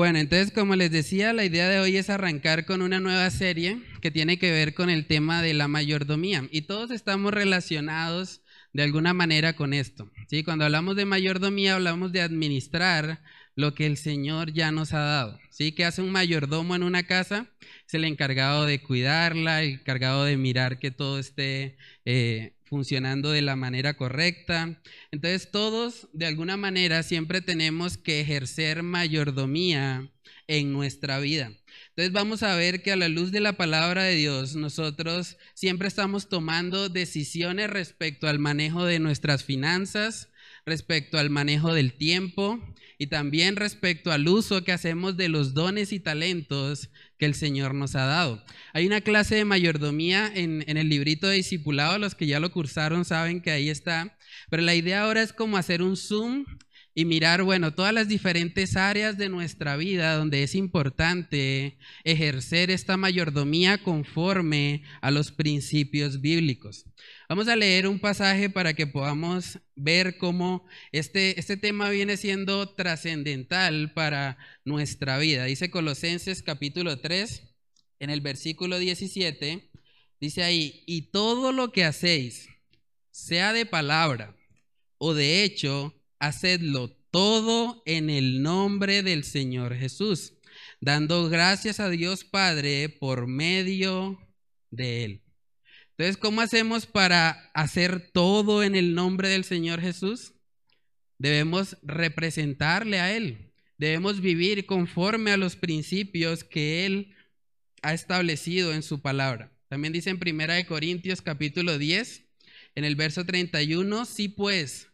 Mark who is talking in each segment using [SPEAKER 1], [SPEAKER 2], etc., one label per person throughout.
[SPEAKER 1] Bueno, entonces como les decía, la idea de hoy es arrancar con una nueva serie que tiene que ver con el tema de la mayordomía. Y todos estamos relacionados de alguna manera con esto. ¿sí? Cuando hablamos de mayordomía, hablamos de administrar lo que el Señor ya nos ha dado. ¿sí? ¿Qué hace un mayordomo en una casa? Es el encargado de cuidarla, el encargado de mirar que todo esté eh, funcionando de la manera correcta. Entonces todos, de alguna manera, siempre tenemos que ejercer mayordomía en nuestra vida. Entonces vamos a ver que a la luz de la palabra de Dios, nosotros siempre estamos tomando decisiones respecto al manejo de nuestras finanzas, respecto al manejo del tiempo y también respecto al uso que hacemos de los dones y talentos que el Señor nos ha dado. Hay una clase de mayordomía en, el librito de discipulado, los que ya lo cursaron saben que ahí está, pero la idea ahora es como hacer un zoom y mirar, bueno, todas las diferentes áreas de nuestra vida donde es importante ejercer esta mayordomía conforme a los principios bíblicos. Vamos a leer un pasaje para que podamos ver cómo este, este tema viene siendo trascendental para nuestra vida. Dice Colosenses capítulo 3, en el versículo 17, dice ahí, y todo lo que hacéis, sea de palabra o de hecho, hacedlo todo en el nombre del Señor Jesús, dando gracias a Dios Padre por medio de Él. Entonces, ¿cómo hacemos para hacer todo en el nombre del Señor Jesús? Debemos representarle a Él. Debemos vivir conforme a los principios que Él ha establecido en su palabra. También dice en Primera de Corintios capítulo 10, en el verso 31, si pues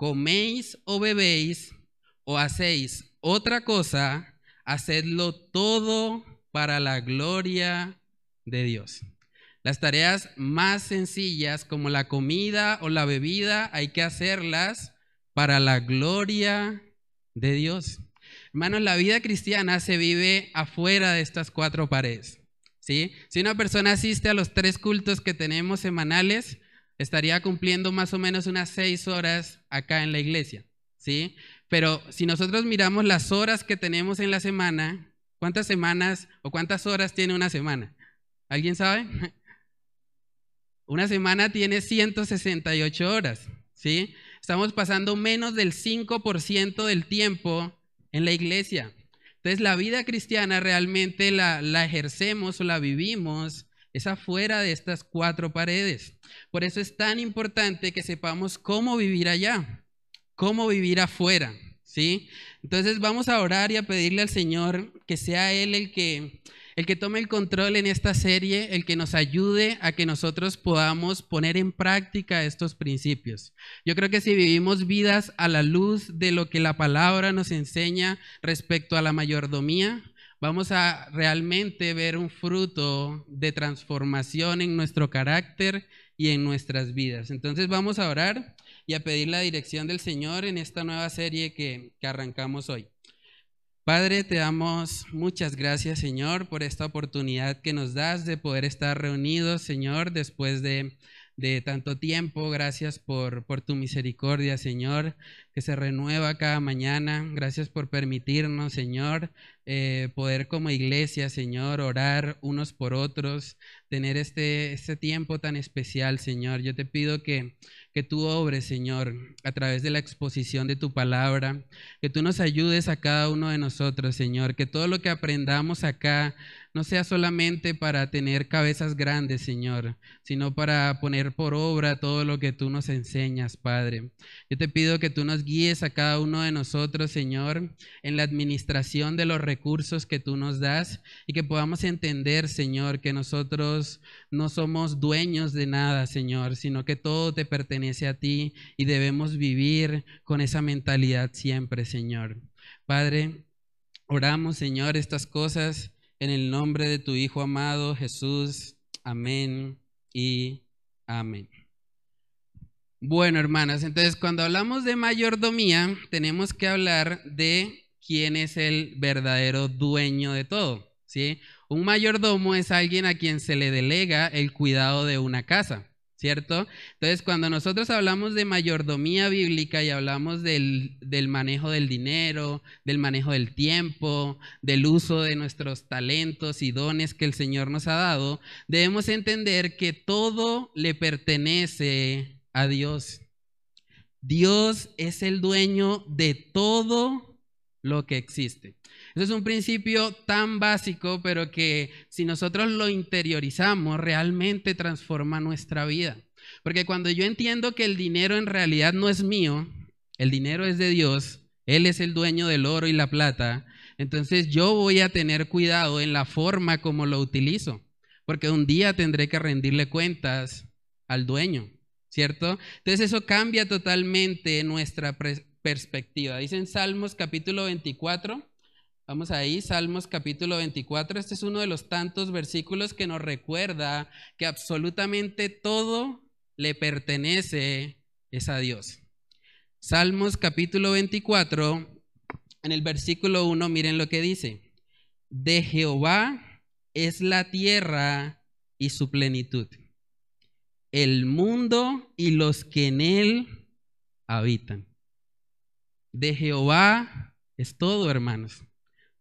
[SPEAKER 1] coméis o bebéis o hacéis otra cosa, hacedlo todo para la gloria de Dios. Las tareas más sencillas como la comida o la bebida hay que hacerlas para la gloria de Dios. Hermanos, la vida cristiana se vive afuera de estas cuatro paredes. ¿sí? Si una persona asiste a los tres cultos que tenemos semanales, estaría cumpliendo más o menos unas seis horas acá en la iglesia. ¿sí? Pero si nosotros miramos las horas que tenemos en la semana, ¿cuántas semanas o cuántas horas tiene una semana? ¿Alguien sabe? Una semana tiene 168 horas, ¿sí? Estamos pasando menos del 5% del tiempo en la iglesia. Entonces la vida cristiana realmente la, la ejercemos o la vivimos es afuera de estas cuatro paredes. Por eso es tan importante que sepamos cómo vivir allá, cómo vivir afuera, ¿sí? Entonces vamos a orar y a pedirle al Señor que sea Él el que el que tome el control en esta serie, el que nos ayude a que nosotros podamos poner en práctica estos principios. Yo creo que si vivimos vidas a la luz de lo que la palabra nos enseña respecto a la mayordomía, vamos a realmente ver un fruto de transformación en nuestro carácter y en nuestras vidas. Entonces vamos a orar y a pedir la dirección del Señor en esta nueva serie que, que arrancamos hoy. Padre, te damos muchas gracias, Señor, por esta oportunidad que nos das de poder estar reunidos, Señor, después de, de tanto tiempo. Gracias por, por tu misericordia, Señor, que se renueva cada mañana. Gracias por permitirnos, Señor, eh, poder como iglesia, Señor, orar unos por otros, tener este, este tiempo tan especial, Señor. Yo te pido que que tú obres, Señor, a través de la exposición de tu palabra, que tú nos ayudes a cada uno de nosotros, Señor, que todo lo que aprendamos acá no sea solamente para tener cabezas grandes, Señor, sino para poner por obra todo lo que tú nos enseñas, Padre. Yo te pido que tú nos guíes a cada uno de nosotros, Señor, en la administración de los recursos que tú nos das y que podamos entender, Señor, que nosotros no somos dueños de nada, Señor, sino que todo te pertenece a ti y debemos vivir con esa mentalidad siempre, Señor. Padre, oramos, Señor, estas cosas en el nombre de tu Hijo amado Jesús. Amén y amén. Bueno, hermanas, entonces cuando hablamos de mayordomía, tenemos que hablar de quién es el verdadero dueño de todo. ¿sí? Un mayordomo es alguien a quien se le delega el cuidado de una casa. ¿Cierto? Entonces, cuando nosotros hablamos de mayordomía bíblica y hablamos del, del, manejo del dinero, del manejo del tiempo, del uso de nuestros talentos y dones que el Señor nos ha dado, debemos entender que todo le pertenece a Dios. Dios es el dueño de todo lo que existe. Eso es un principio tan básico, pero que si nosotros lo interiorizamos, realmente transforma nuestra vida. Porque cuando yo entiendo que el dinero en realidad no es mío, el dinero es de Dios, Él es el dueño del oro y la plata, entonces yo voy a tener cuidado en la forma como lo utilizo, porque un día tendré que rendirle cuentas al dueño, ¿cierto? Entonces eso cambia totalmente nuestra perspectiva. Dice en Salmos capítulo 24, Vamos ahí, Salmos capítulo 24. Este es uno de los tantos versículos que nos recuerda que absolutamente todo le pertenece es a Dios. Salmos capítulo 24, en el versículo 1, miren lo que dice. De Jehová es la tierra y su plenitud, el mundo y los que en él habitan. De Jehová es todo, hermanos.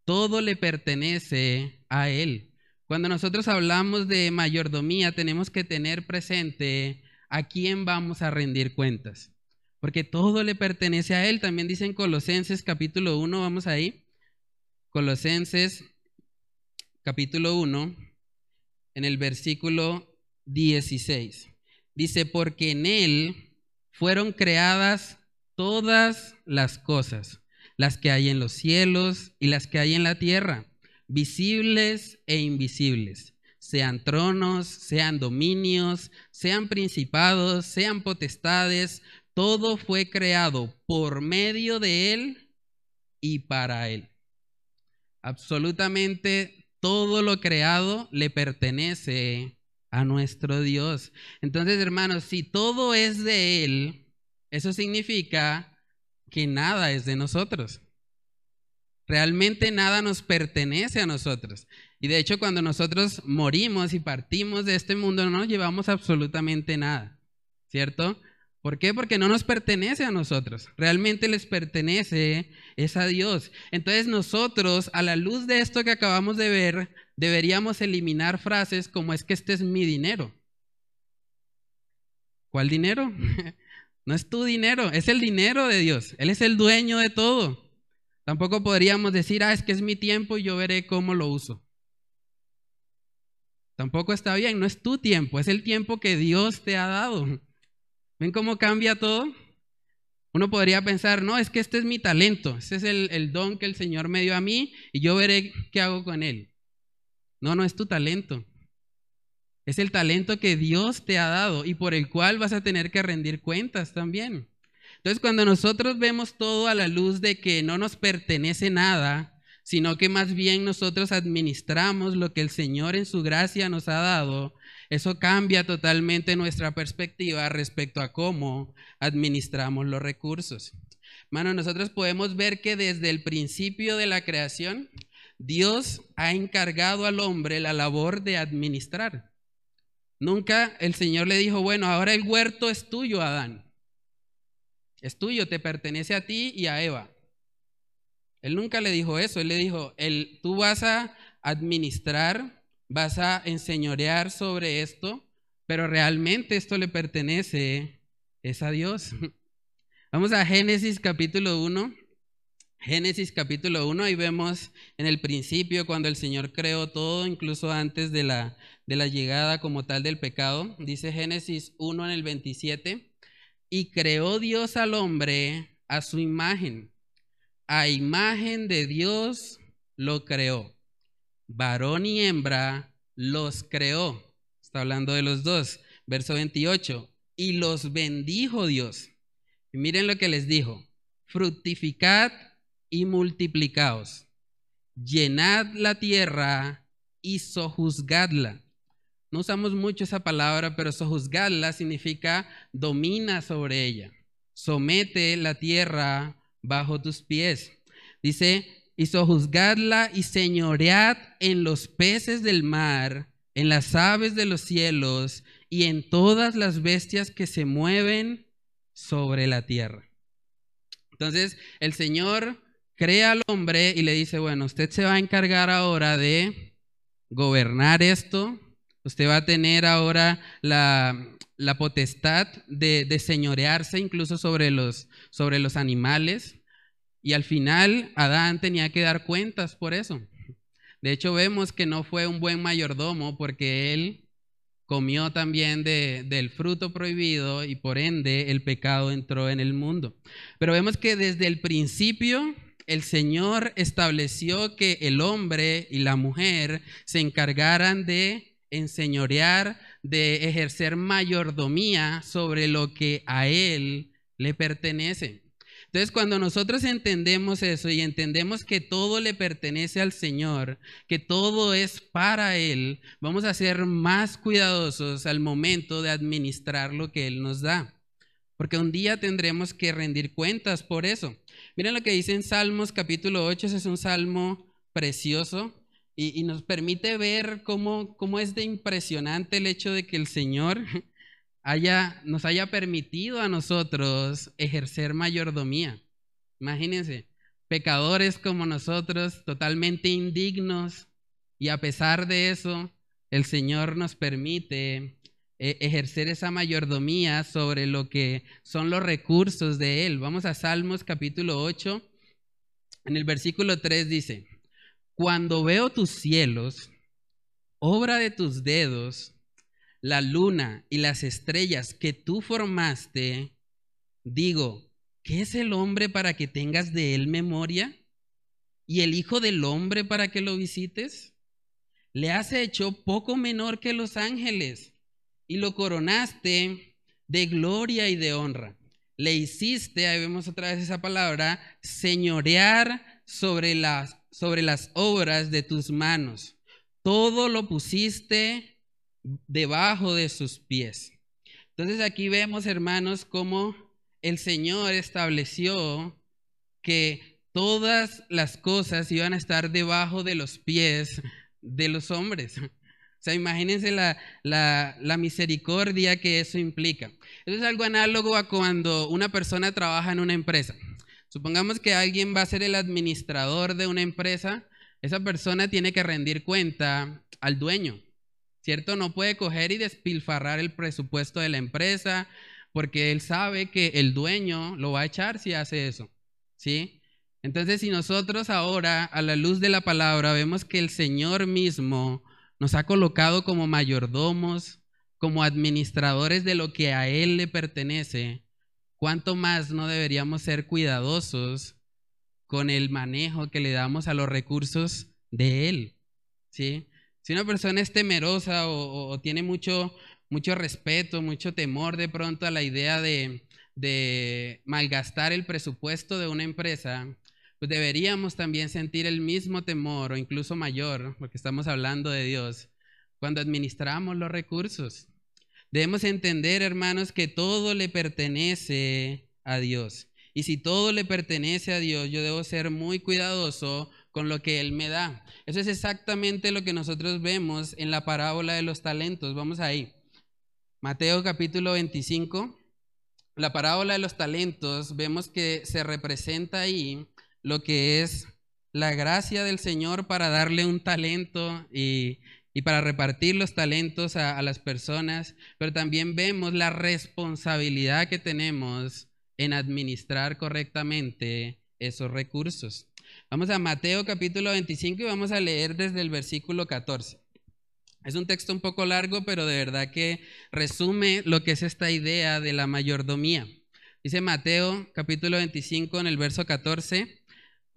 [SPEAKER 1] Todo le pertenece a Él. Cuando nosotros hablamos de mayordomía, tenemos que tener presente a quién vamos a rendir cuentas. Porque todo le pertenece a Él. También dicen Colosenses capítulo 1, vamos ahí. Colosenses capítulo 1, en el versículo 16. Dice, porque en Él fueron creadas todas las cosas las que hay en los cielos y las que hay en la tierra, visibles e invisibles, sean tronos, sean dominios, sean principados, sean potestades, todo fue creado por medio de Él y para Él. Absolutamente todo lo creado le pertenece a nuestro Dios. Entonces, hermanos, si todo es de Él, eso significa que nada es de nosotros. Realmente nada nos pertenece a nosotros. Y de hecho cuando nosotros morimos y partimos de este mundo no nos llevamos absolutamente nada. ¿Cierto? ¿Por qué? Porque no nos pertenece a nosotros. Realmente les pertenece es a Dios. Entonces nosotros, a la luz de esto que acabamos de ver, deberíamos eliminar frases como es que este es mi dinero. ¿Cuál dinero? No es tu dinero, es el dinero de Dios. Él es el dueño de todo. Tampoco podríamos decir, ah, es que es mi tiempo y yo veré cómo lo uso. Tampoco está bien, no es tu tiempo, es el tiempo que Dios te ha dado. ¿Ven cómo cambia todo? Uno podría pensar, no, es que este es mi talento, este es el, el don que el Señor me dio a mí y yo veré qué hago con él. No, no es tu talento. Es el talento que Dios te ha dado y por el cual vas a tener que rendir cuentas también. Entonces, cuando nosotros vemos todo a la luz de que no nos pertenece nada, sino que más bien nosotros administramos lo que el Señor en su gracia nos ha dado, eso cambia totalmente nuestra perspectiva respecto a cómo administramos los recursos. Mano, nosotros podemos ver que desde el principio de la creación, Dios ha encargado al hombre la labor de administrar. Nunca el Señor le dijo, bueno, ahora el huerto es tuyo, Adán. Es tuyo, te pertenece a ti y a Eva. Él nunca le dijo eso, él le dijo, el, tú vas a administrar, vas a enseñorear sobre esto, pero realmente esto le pertenece, es a Dios. Vamos a Génesis capítulo 1. Génesis capítulo 1, ahí vemos en el principio cuando el Señor creó todo, incluso antes de la, de la llegada como tal del pecado. Dice Génesis 1 en el 27, y creó Dios al hombre a su imagen. A imagen de Dios lo creó. Varón y hembra los creó. Está hablando de los dos. Verso 28. Y los bendijo Dios. Miren lo que les dijo. Fructificad y multiplicaos. Llenad la tierra y sojuzgadla. No usamos mucho esa palabra, pero sojuzgadla significa domina sobre ella. Somete la tierra bajo tus pies. Dice, y sojuzgadla y señoread en los peces del mar, en las aves de los cielos y en todas las bestias que se mueven sobre la tierra. Entonces el Señor crea al hombre y le dice, bueno, usted se va a encargar ahora de gobernar esto, usted va a tener ahora la, potestad de, de, señorearse incluso sobre los, sobre los animales. Y al final Adán tenía que dar cuentas por eso. De hecho, vemos que no fue un buen mayordomo porque él comió también del fruto prohibido y por ende el pecado entró en el mundo. Pero vemos que desde el principio el Señor estableció que el hombre y la mujer se encargaran de enseñorear, de ejercer mayordomía sobre lo que a Él le pertenece. Entonces, cuando nosotros entendemos eso y entendemos que todo le pertenece al Señor, que todo es para Él, vamos a ser más cuidadosos al momento de administrar lo que Él nos da. Porque un día tendremos que rendir cuentas por eso. Miren lo que dice en Salmos capítulo 8, ese es un salmo precioso y, nos permite ver cómo, cómo es de impresionante el hecho de que el Señor haya, nos haya permitido a nosotros ejercer mayordomía. Imagínense, pecadores como nosotros, totalmente indignos, y a pesar de eso, el Señor nos permite ejercer esa mayordomía sobre lo que son los recursos de Él. Vamos a Salmos capítulo 8. En el versículo 3 dice, cuando veo tus cielos, obra de tus dedos, la luna y las estrellas que tú formaste, digo, ¿qué es el hombre para que tengas de él memoria? ¿Y el Hijo del Hombre para que lo visites? Le has hecho poco menor que los ángeles y lo coronaste de gloria y de honra. Le hiciste, ahí vemos otra vez esa palabra, señorear sobre las, sobre las obras de tus manos. Todo lo pusiste debajo de sus pies. Entonces aquí vemos, hermanos, cómo el Señor estableció que todas las cosas iban a estar debajo de los pies de los hombres. O sea, imagínense la, la, misericordia que eso implica. Eso es algo análogo a cuando una persona trabaja en una empresa. Supongamos que alguien va a ser el administrador de una empresa, esa persona tiene que rendir cuenta al dueño. ¿cierto? No puede coger y despilfarrar el presupuesto de la empresa porque él sabe que el dueño lo va a echar si hace eso, ¿sí? Entonces, si nosotros ahora, a la luz de la palabra, vemos que el Señor mismo nos ha colocado como mayordomos, como administradores de lo que a Él le pertenece, ¿cuánto más no deberíamos ser cuidadosos con el manejo que le damos a los recursos de Él? ¿Sí? Si una persona es temerosa o, tiene mucho, mucho respeto, mucho temor de pronto a la idea de, de malgastar el presupuesto de una empresa, pues deberíamos también sentir el mismo temor o incluso mayor, porque estamos hablando de Dios, cuando administramos los recursos. Debemos entender, hermanos, que todo le pertenece a Dios. Y si todo le pertenece a Dios, yo debo ser muy cuidadoso con lo que Él me da. Eso es exactamente lo que nosotros vemos en la parábola de los talentos. Vamos ahí. Mateo capítulo 25. La parábola de los talentos, vemos que se representa ahí lo que es la gracia del Señor para darle un talento y, para repartir los talentos a, a las personas, pero también vemos la responsabilidad que tenemos en administrar correctamente esos recursos. Vamos a Mateo capítulo 25 y vamos a leer desde el versículo 14. Es un texto un poco largo, pero de verdad que resume lo que es esta idea de la mayordomía. Dice Mateo capítulo 25 en el verso 14,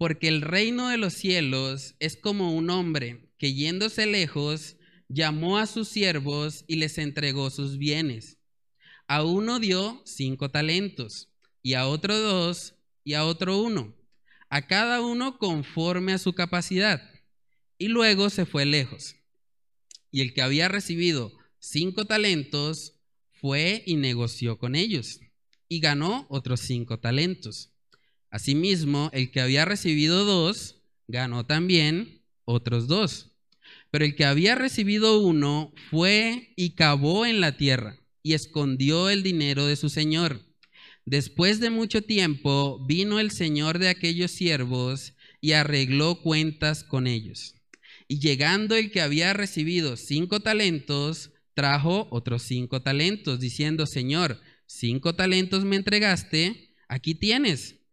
[SPEAKER 1] porque el reino de los cielos es como un hombre que yéndose lejos llamó a sus siervos y les entregó sus bienes. A uno dio cinco talentos, y a otro dos, y a otro uno a cada uno conforme a su capacidad. Y luego se fue lejos. Y el que había recibido cinco talentos fue y negoció con ellos y ganó otros cinco talentos. Asimismo, el que había recibido dos ganó también otros dos. Pero el que había recibido uno fue y cavó en la tierra y escondió el dinero de su señor. Después de mucho tiempo vino el señor de aquellos siervos y arregló cuentas con ellos. Y llegando el que había recibido cinco talentos, trajo otros cinco talentos, diciendo, Señor, cinco talentos me entregaste, aquí tienes,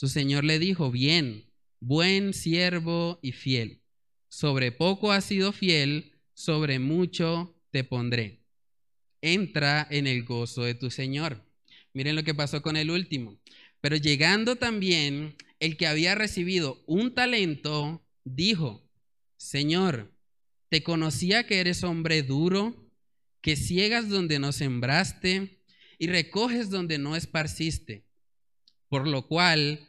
[SPEAKER 1] Su señor le dijo, bien, buen siervo y fiel, sobre poco has sido fiel, sobre mucho te pondré. Entra en el gozo de tu señor. Miren lo que pasó con el último. Pero llegando también el que había recibido un talento, dijo, Señor, te conocía que eres hombre duro, que ciegas donde no sembraste y recoges donde no esparciste. Por lo cual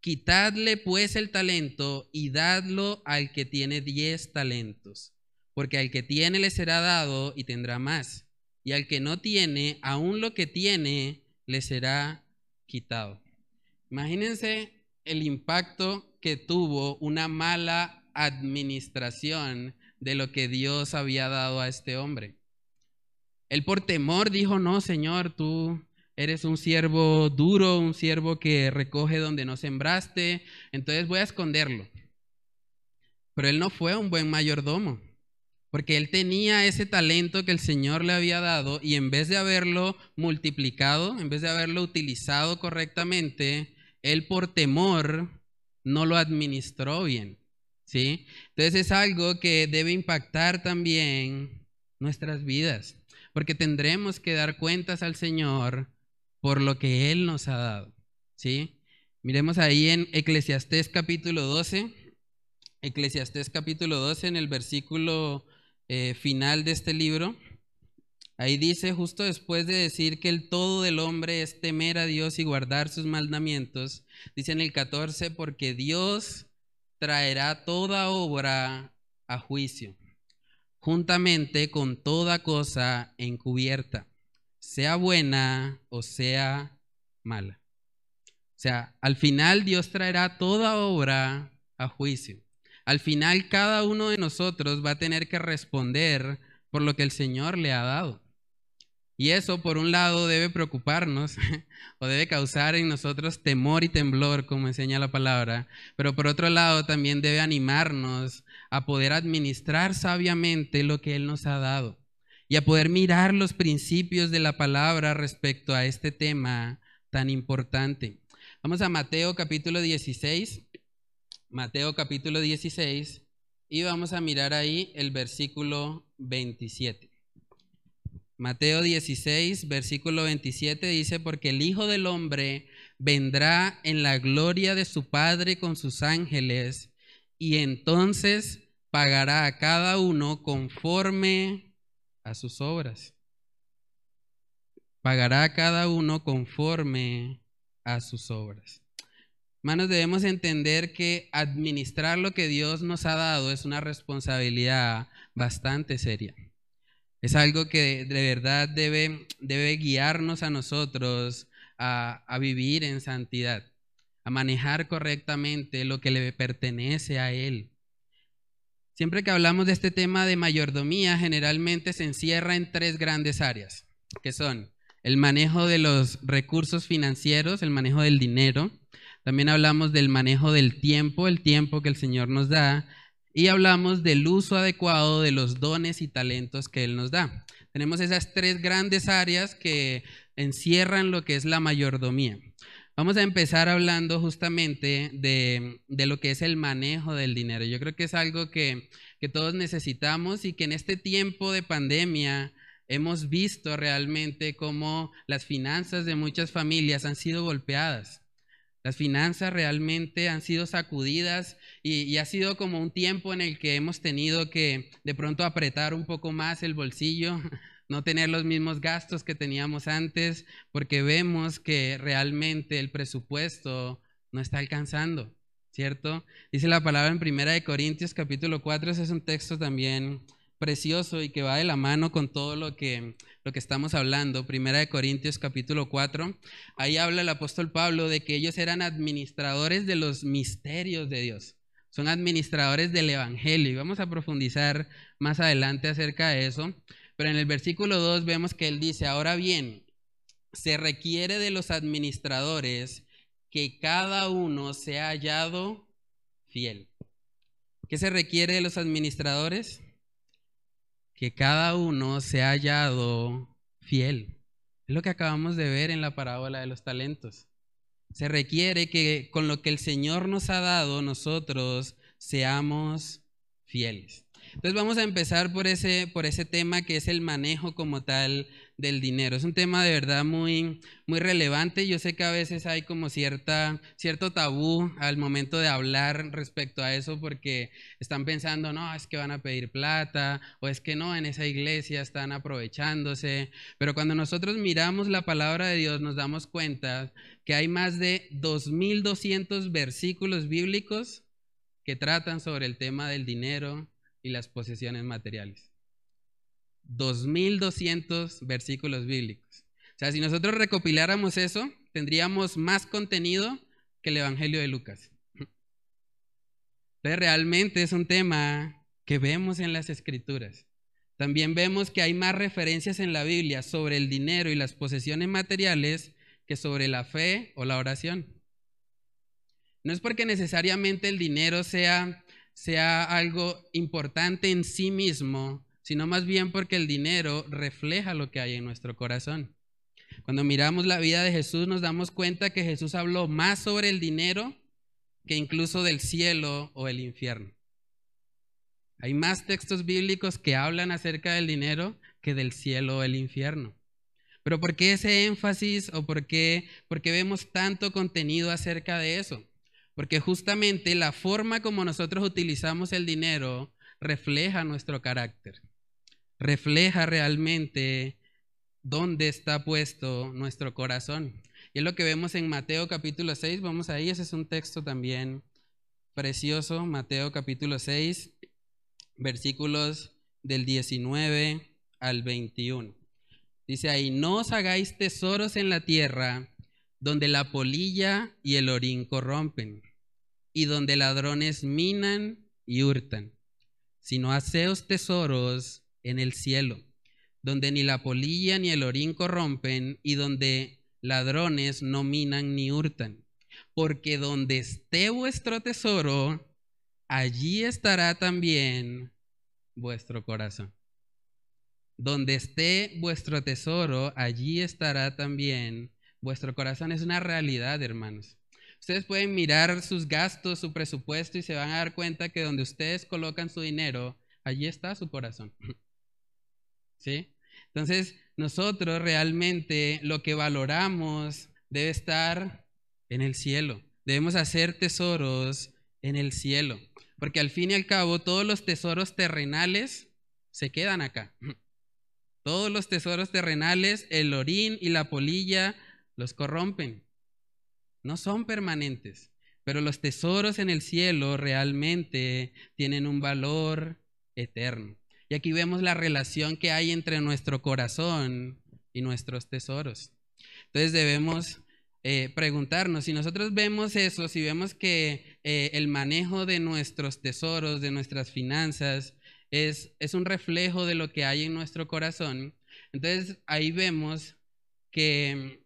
[SPEAKER 1] Quitadle pues el talento y dadlo al que tiene diez talentos, porque al que tiene le será dado y tendrá más, y al que no tiene, aún lo que tiene, le será quitado. Imagínense el impacto que tuvo una mala administración de lo que Dios había dado a este hombre. Él por temor dijo, no, Señor, tú eres un siervo duro, un siervo que recoge donde no sembraste, entonces voy a esconderlo. Pero él no fue un buen mayordomo, porque él tenía ese talento que el Señor le había dado y en vez de haberlo multiplicado, en vez de haberlo utilizado correctamente, él por temor no lo administró bien. ¿sí? Entonces es algo que debe impactar también nuestras vidas, porque tendremos que dar cuentas al Señor por lo que Él nos ha dado. ¿sí? Miremos ahí en Eclesiastés capítulo 12. Eclesiastés capítulo 12 en el versículo eh, final de este libro. Ahí dice, justo después de decir que el todo del hombre es temer a Dios y guardar sus mandamientos, dice en el 14, porque Dios traerá toda obra a juicio, juntamente con toda cosa encubierta sea buena o sea mala. O sea, al final Dios traerá toda obra a juicio. Al final cada uno de nosotros va a tener que responder por lo que el Señor le ha dado. Y eso, por un lado, debe preocuparnos o debe causar en nosotros temor y temblor, como enseña la palabra, pero por otro lado también debe animarnos a poder administrar sabiamente lo que Él nos ha dado y a poder mirar los principios de la palabra respecto a este tema tan importante. Vamos a Mateo capítulo 16, Mateo capítulo 16, y vamos a mirar ahí el versículo 27. Mateo 16, versículo 27 dice, porque el Hijo del Hombre vendrá en la gloria de su Padre con sus ángeles, y entonces pagará a cada uno conforme a sus obras. Pagará cada uno conforme a sus obras. Hermanos, debemos entender que administrar lo que Dios nos ha dado es una responsabilidad bastante seria. Es algo que de verdad debe, debe guiarnos a nosotros a, a vivir en santidad, a manejar correctamente lo que le pertenece a Él. Siempre que hablamos de este tema de mayordomía, generalmente se encierra en tres grandes áreas, que son el manejo de los recursos financieros, el manejo del dinero. También hablamos del manejo del tiempo, el tiempo que el Señor nos da. y hablamos del uso adecuado de los dones y talentos que Él nos da. Tenemos esas tres grandes áreas que encierran lo que es la mayordomía. Vamos a empezar hablando justamente de, lo que es el manejo del dinero. Yo creo que es algo que, que todos necesitamos y que en este tiempo de pandemia hemos visto realmente cómo las finanzas de muchas familias han sido golpeadas. Las finanzas realmente han sido sacudidas y, ha sido como un tiempo en el que hemos tenido que de pronto apretar un poco más el bolsillo, no tener los mismos gastos que teníamos antes, porque vemos que realmente el presupuesto no está alcanzando, ¿cierto? Dice la palabra en Primera de Corintios capítulo 4, ese es un texto también precioso y que va de la mano con todo lo que, lo que estamos hablando. Primera de Corintios capítulo 4, ahí habla el apóstol Pablo de que ellos eran administradores de los misterios de Dios. Son administradores del Evangelio y vamos a profundizar más adelante acerca de eso. Pero en el versículo 2 vemos que él dice, ahora bien, se requiere de los administradores que cada uno sea hallado fiel. ¿Qué se requiere de los administradores? que cada uno se ha hallado fiel. Es lo que acabamos de ver en la parábola de los talentos. Se requiere que con lo que el Señor nos ha dado nosotros seamos fieles. Entonces vamos a empezar por ese, por ese tema que es el manejo como tal del dinero. Es un tema de verdad muy, muy relevante. Yo sé que a veces hay como cierta, cierto tabú al momento de hablar respecto a eso porque están pensando, no, es que van a pedir plata o es que no, en esa iglesia están aprovechándose. Pero cuando nosotros miramos la palabra de Dios nos damos cuenta que hay más de 2.200 versículos bíblicos que tratan sobre el tema del dinero y las posesiones materiales. 2.200 versículos bíblicos. O sea, si nosotros recopiláramos eso, tendríamos más contenido que el Evangelio de Lucas. Entonces, realmente es un tema que vemos en las Escrituras. También vemos que hay más referencias en la Biblia sobre el dinero y las posesiones materiales que sobre la fe o la oración. No es porque necesariamente el dinero sea, sea algo importante en sí mismo, sino más bien porque el dinero refleja lo que hay en nuestro corazón. Cuando miramos la vida de Jesús nos damos cuenta que Jesús habló más sobre el dinero que incluso del cielo o el infierno. Hay más textos bíblicos que hablan acerca del dinero que del cielo o el infierno. Pero ¿por qué ese énfasis o por qué, por qué vemos tanto contenido acerca de eso? Porque justamente la forma como nosotros utilizamos el dinero refleja nuestro carácter refleja realmente dónde está puesto nuestro corazón. Y es lo que vemos en Mateo capítulo 6, vamos ahí, ese es un texto también precioso, Mateo capítulo 6, versículos del 19 al 21. Dice ahí, no os hagáis tesoros en la tierra donde la polilla y el orín corrompen, y donde ladrones minan y hurtan, sino haceos tesoros en el cielo, donde ni la polilla ni el orín corrompen y donde ladrones no minan ni hurtan. Porque donde esté vuestro tesoro, allí estará también vuestro corazón. Donde esté vuestro tesoro, allí estará también vuestro corazón. Es una realidad, hermanos. Ustedes pueden mirar sus gastos, su presupuesto y se van a dar cuenta que donde ustedes colocan su dinero, allí está su corazón. ¿sí? Entonces, nosotros realmente lo que valoramos debe estar en el cielo. Debemos hacer tesoros en el cielo, porque al fin y al cabo todos los tesoros terrenales se quedan acá. Todos los tesoros terrenales, el orín y la polilla los corrompen. No son permanentes, pero los tesoros en el cielo realmente tienen un valor eterno. Y aquí vemos la relación que hay entre nuestro corazón y nuestros tesoros. Entonces debemos eh, preguntarnos, si nosotros vemos eso, si vemos que eh, el manejo de nuestros tesoros, de nuestras finanzas, es, es un reflejo de lo que hay en nuestro corazón, entonces ahí vemos que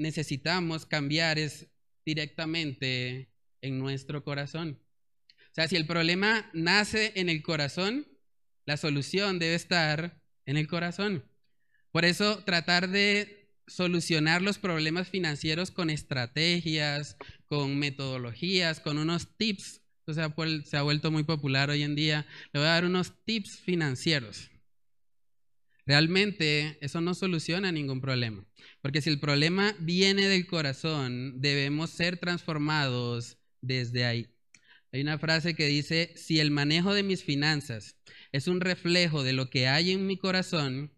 [SPEAKER 1] necesitamos cambiar es directamente en nuestro corazón. O sea, si el problema nace en el corazón, la solución debe estar en el corazón. Por eso tratar de solucionar los problemas financieros con estrategias, con metodologías, con unos tips, o sea, se ha vuelto muy popular hoy en día, le voy a dar unos tips financieros. Realmente eso no soluciona ningún problema, porque si el problema viene del corazón, debemos ser transformados desde ahí. Hay una frase que dice, si el manejo de mis finanzas es un reflejo de lo que hay en mi corazón,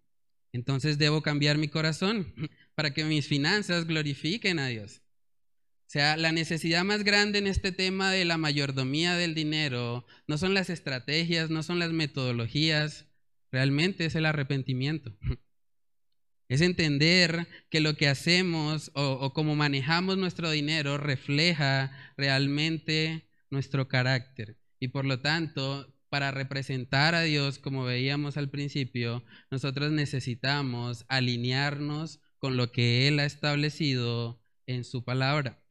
[SPEAKER 1] entonces debo cambiar mi corazón para que mis finanzas glorifiquen a Dios. O sea, la necesidad más grande en este tema de la mayordomía del dinero no son las estrategias, no son las metodologías, realmente es el arrepentimiento. Es entender que lo que hacemos o, cómo manejamos nuestro dinero refleja realmente nuestro carácter. Y por lo tanto, para representar a Dios, como veíamos al principio, nosotros necesitamos alinearnos con lo que Él ha establecido en su palabra.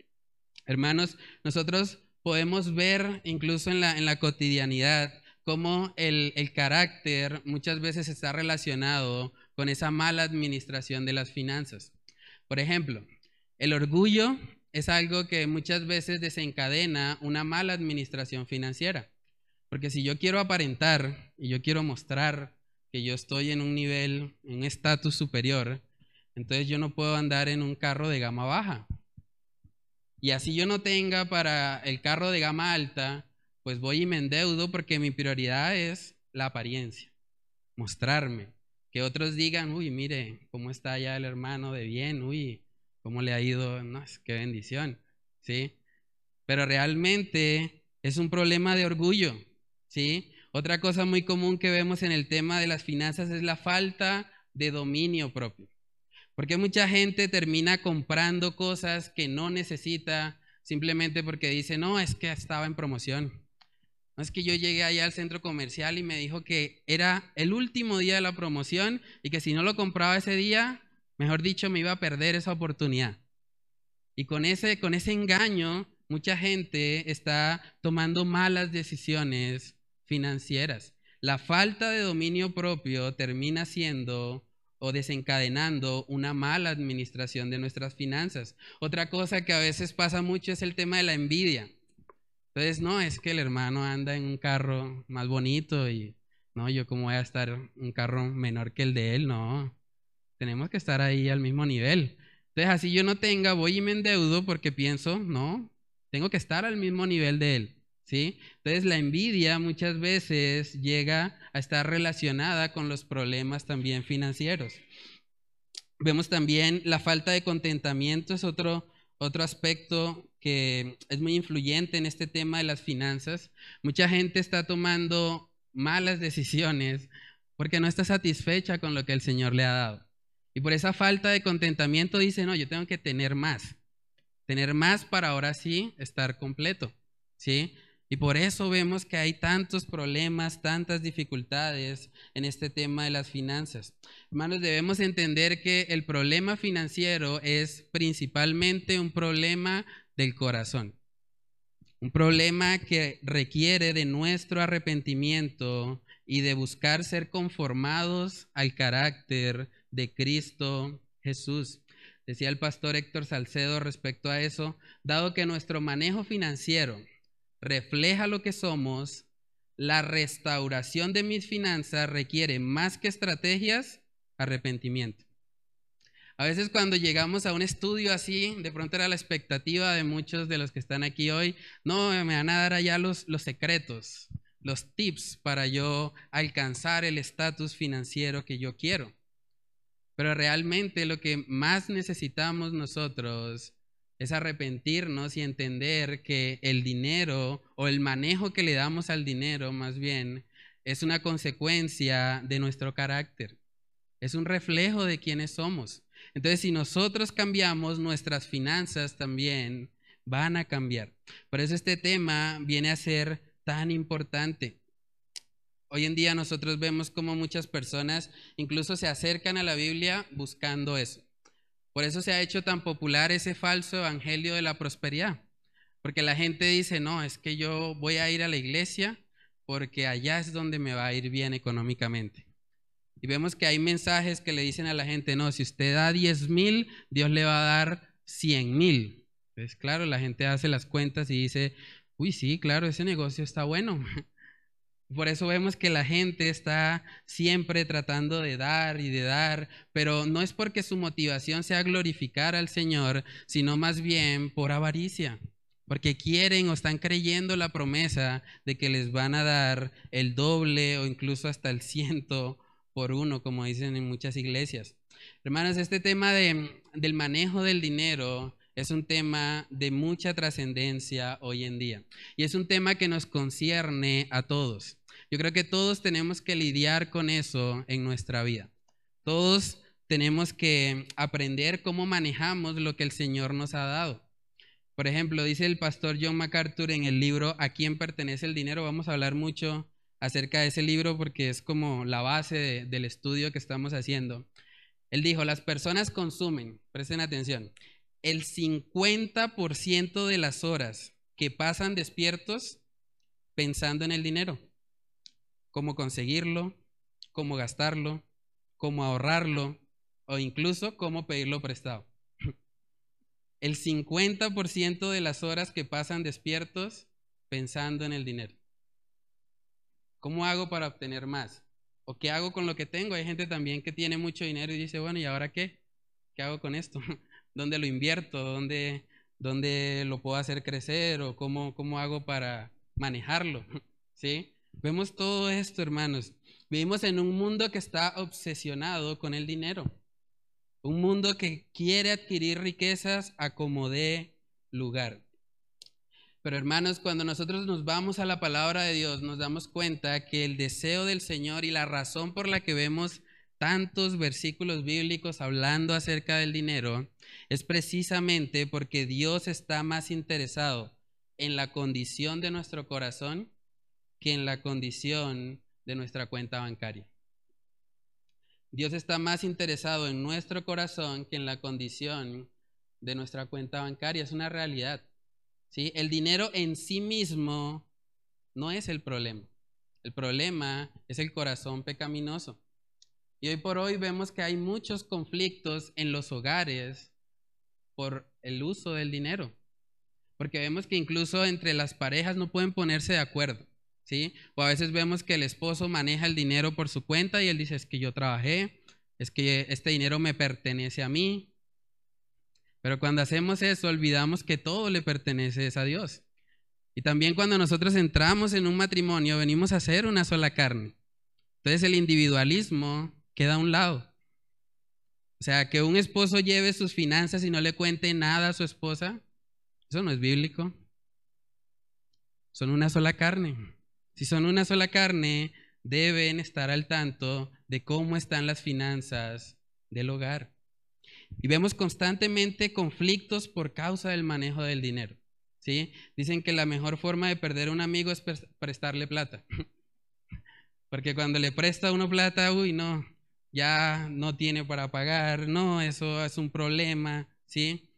[SPEAKER 1] Hermanos, nosotros podemos ver incluso en la cotidianidad cómo el, el carácter muchas veces está relacionado con esa mala administración de las finanzas. Por ejemplo, el orgullo es algo que muchas veces desencadena una mala administración financiera. Porque si yo quiero aparentar y yo quiero mostrar que yo estoy en un nivel, en un estatus superior, entonces yo no puedo andar en un carro de gama baja. Y así yo no tenga para el carro de gama alta, pues voy y me endeudo porque mi prioridad es la apariencia, mostrarme. Que otros digan, uy, mire, cómo está ya el hermano de bien, uy, cómo le ha ido, no, qué bendición, ¿sí? Pero realmente es un problema de orgullo. ¿sí? Otra cosa muy común que vemos en el tema de las finanzas es la falta de dominio propio. Porque mucha gente termina comprando cosas que no necesita simplemente porque dice, no, es que estaba en promoción. Es que yo llegué allá al centro comercial y me dijo que era el último día de la promoción y que si no lo compraba ese día, mejor dicho, me iba a perder esa oportunidad. Y con ese, con ese engaño, mucha gente está tomando malas decisiones financieras. La falta de dominio propio termina siendo o desencadenando una mala administración de nuestras finanzas. Otra cosa que a veces pasa mucho es el tema de la envidia. Entonces, no, es que el hermano anda en un carro más bonito y, no, yo como voy a estar en un carro menor que el de él, no. Tenemos que estar ahí al mismo nivel. Entonces, así yo no tenga, voy y me endeudo porque pienso, no, tengo que estar al mismo nivel de él. Entonces la envidia muchas veces llega a estar relacionada con los problemas también financieros. Vemos también la falta de contentamiento, es otro, otro aspecto que es muy influyente en este tema de las finanzas. Mucha gente está tomando malas decisiones porque no está satisfecha con lo que el Señor le ha dado. Y por esa falta de contentamiento dice, no, yo tengo que tener más. Tener más para ahora sí estar completo. ¿Sí? Y por eso vemos que hay tantos problemas, tantas dificultades en este tema de las finanzas. Hermanos, debemos entender que el problema financiero es principalmente un problema del corazón. Un problema que requiere de nuestro arrepentimiento y de buscar ser conformados al carácter de Cristo Jesús. Decía el pastor Héctor Salcedo respecto a eso, dado que nuestro manejo financiero refleja lo que somos, la restauración de mis finanzas requiere más que estrategias, arrepentimiento. A veces cuando llegamos a un estudio así, de pronto era la expectativa de muchos de los que están aquí hoy, no, me van a dar allá los, los secretos, los tips para yo alcanzar el estatus financiero que yo quiero. Pero realmente lo que más necesitamos nosotros es arrepentirnos y entender que el dinero o el manejo que le damos al dinero más bien es una consecuencia de nuestro carácter, es un reflejo de quiénes somos. Entonces, si nosotros cambiamos, nuestras finanzas también van a cambiar. Por eso este tema viene a ser tan importante. Hoy en día nosotros vemos como muchas personas incluso se acercan a la Biblia buscando eso. Por eso se ha hecho tan popular ese falso evangelio de la prosperidad. Porque la gente dice, no, es que yo voy a ir a la iglesia porque allá es donde me va a ir bien económicamente. Y vemos que hay mensajes que le dicen a la gente, no, si usted da 10 mil, Dios le va a dar 100 mil. Pues claro, la gente hace las cuentas y dice, uy, sí, claro, ese negocio está bueno. Por eso vemos que la gente está siempre tratando de dar y de dar, pero no es porque su motivación sea glorificar al Señor, sino más bien por avaricia porque quieren o están creyendo la promesa de que les van a dar el doble o incluso hasta el ciento por uno, como dicen en muchas iglesias. Hermanos, este tema del manejo del dinero es un tema de mucha trascendencia hoy en día y es un tema que nos concierne a todos. Yo creo que todos tenemos que lidiar con eso en nuestra vida. Todos tenemos que aprender cómo manejamos lo que el Señor nos ha dado. Por ejemplo, dice el pastor John MacArthur en el libro ¿A quién pertenece el dinero? Vamos a hablar mucho acerca de ese libro porque es como la base del estudio que estamos haciendo. Él dijo, las personas consumen, presten atención, el 50% de las horas que pasan despiertos pensando en el dinero, cómo conseguirlo, cómo gastarlo, cómo ahorrarlo o incluso cómo pedirlo prestado el 50% de las horas que pasan despiertos pensando en el dinero. ¿Cómo hago para obtener más? ¿O qué hago con lo que tengo? Hay gente también que tiene mucho dinero y dice, bueno, ¿y ahora qué? ¿Qué hago con esto? ¿Dónde lo invierto? ¿Dónde, dónde lo puedo hacer crecer? ¿O cómo, cómo hago para manejarlo? ¿Sí? Vemos todo esto, hermanos. Vivimos en un mundo que está obsesionado con el dinero. Un mundo que quiere adquirir riquezas a como dé lugar. Pero hermanos, cuando nosotros nos vamos a la palabra de Dios, nos damos cuenta que el deseo del Señor y la razón por la que vemos tantos versículos bíblicos hablando acerca del dinero es precisamente porque Dios está más interesado en la condición de nuestro corazón que en la condición de nuestra cuenta bancaria. Dios está más interesado en nuestro corazón que en la condición de nuestra cuenta bancaria. Es una realidad. ¿Sí? El dinero en sí mismo no es el problema. El problema es el corazón pecaminoso. Y hoy por hoy vemos que hay muchos conflictos en los hogares por el uso del dinero. Porque vemos que incluso entre las parejas no pueden ponerse de acuerdo. ¿sí? O a veces vemos que el esposo maneja el dinero por su cuenta y él dice, es que yo trabajé, es que este dinero me pertenece a mí. Pero cuando hacemos eso, olvidamos que todo le pertenece a Dios. Y también cuando nosotros entramos en un matrimonio, venimos a ser una sola carne. Entonces el individualismo queda a un lado. O sea, que un esposo lleve sus finanzas y no le cuente nada a su esposa, eso no es bíblico. Son una sola carne. Si son una sola carne, deben estar al tanto de cómo están las finanzas del hogar. Y vemos constantemente conflictos por causa del manejo del dinero. ¿sí? Dicen que la mejor forma de perder a un amigo es prestarle plata. Porque cuando le presta uno plata, uy, no, ya no tiene para pagar, no, eso es un problema, ¿sí?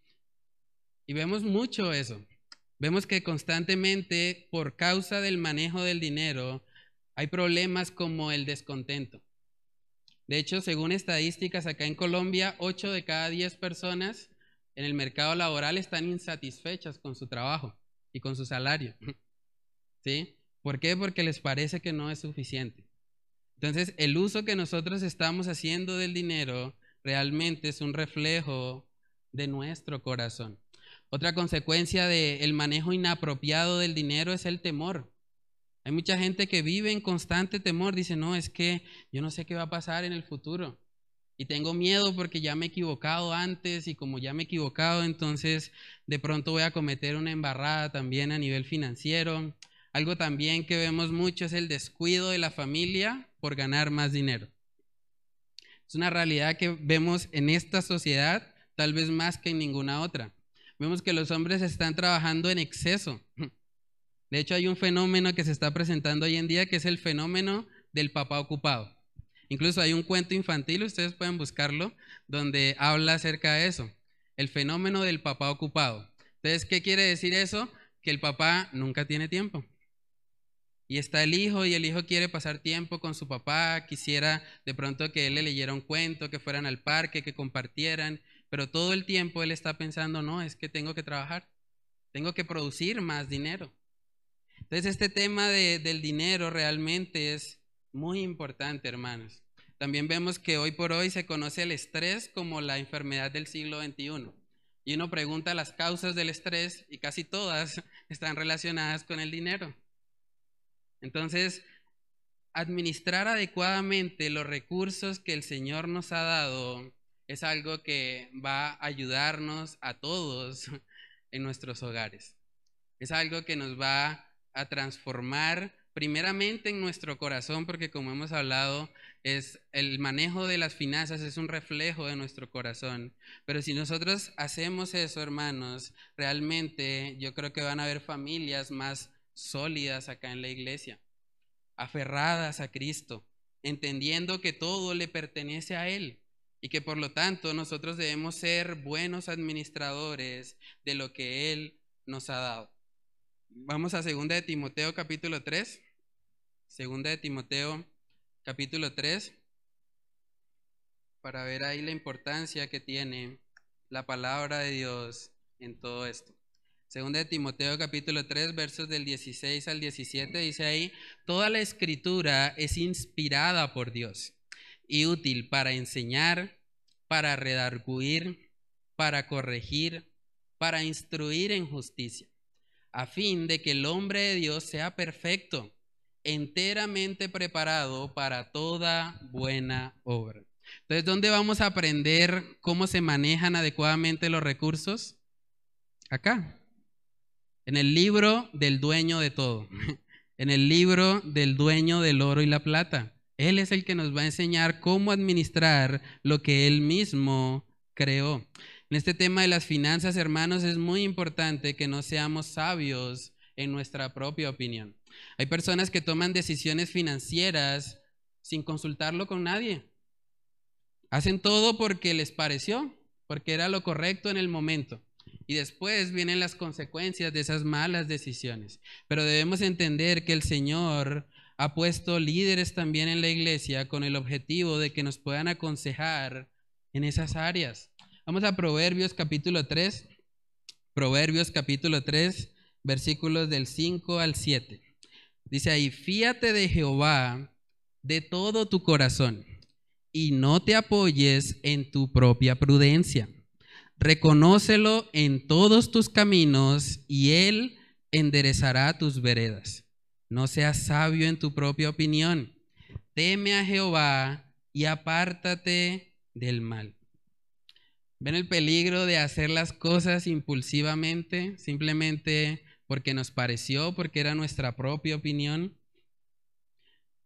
[SPEAKER 1] Y vemos mucho eso. Vemos que constantemente, por causa del manejo del dinero, hay problemas como el descontento. De hecho, según estadísticas acá en Colombia, 8 de cada 10 personas en el mercado laboral están insatisfechas con su trabajo y con su salario. ¿Sí? ¿Por qué? Porque les parece que no es suficiente. Entonces, el uso que nosotros estamos haciendo del dinero realmente es un reflejo de nuestro corazón. Otra consecuencia del manejo inapropiado del dinero es el temor. Hay mucha gente que vive en constante temor, dice, no, es que yo no sé qué va a pasar en el futuro. Y tengo miedo porque ya me he equivocado antes y como ya me he equivocado, entonces de pronto voy a cometer una embarrada también a nivel financiero. Algo también que vemos mucho es el descuido de la familia por ganar más dinero. Es una realidad que vemos en esta sociedad tal vez más que en ninguna otra. Vemos que los hombres están trabajando en exceso. De hecho, hay un fenómeno que se está presentando hoy en día que es el fenómeno del papá ocupado. Incluso hay un cuento infantil, ustedes pueden buscarlo, donde habla acerca de eso, el fenómeno del papá ocupado. Entonces, ¿qué quiere decir eso? que el papá nunca tiene tiempo. Y está el hijo y el hijo quiere pasar tiempo con su papá, quisiera de pronto que él le leyera un cuento, que fueran al parque, que compartieran, pero todo el tiempo él está pensando, no, es que tengo que trabajar, tengo que producir más dinero. Entonces este tema del dinero realmente es muy importante, hermanos. También vemos que hoy por hoy se conoce el estrés como la enfermedad del siglo XXI. Y uno pregunta las causas del estrés y casi todas están relacionadas con el dinero. Entonces, administrar adecuadamente los recursos que el Señor nos ha dado es algo que va a ayudarnos a todos en nuestros hogares. Es algo que nos va a transformar primeramente en nuestro corazón, porque como hemos hablado, es el manejo de las finanzas es un reflejo de nuestro corazón. Pero si nosotros hacemos eso, hermanos, realmente yo creo que van a haber familias más sólidas acá en la iglesia, aferradas a Cristo, entendiendo que todo le pertenece a Él y que por lo tanto nosotros debemos ser buenos administradores de lo que Él nos ha dado. Vamos a 2 de Timoteo capítulo 3. 2 de Timoteo capítulo 3 para ver ahí la importancia que tiene la palabra de Dios en todo esto. Segunda de Timoteo capítulo 3 versos del 16 al 17 dice ahí, toda la escritura es inspirada por Dios y útil para enseñar, para redarguir, para corregir, para instruir en justicia, a fin de que el hombre de Dios sea perfecto, enteramente preparado para toda buena obra. Entonces, ¿dónde vamos a aprender cómo se manejan adecuadamente los recursos? Acá, en el libro del dueño de todo, en el libro del dueño del oro y la plata. Él es el que nos va a enseñar cómo administrar lo que Él mismo creó. En este tema de las finanzas, hermanos, es muy importante que no seamos sabios en nuestra propia opinión. Hay personas que toman decisiones financieras sin consultarlo con nadie. Hacen todo porque les pareció, porque era lo correcto en el momento. Y después vienen las consecuencias de esas malas decisiones. Pero debemos entender que el Señor ha puesto líderes también en la iglesia con el objetivo de que nos puedan aconsejar en esas áreas. Vamos a Proverbios capítulo 3. Proverbios capítulo 3, versículos del 5 al 7. Dice ahí, fíate de Jehová de todo tu corazón y no te apoyes en tu propia prudencia. Reconócelo en todos tus caminos y Él enderezará tus veredas. No seas sabio en tu propia opinión. Teme a Jehová y apártate del mal. ¿Ven el peligro de hacer las cosas impulsivamente, simplemente porque nos pareció, porque era nuestra propia opinión?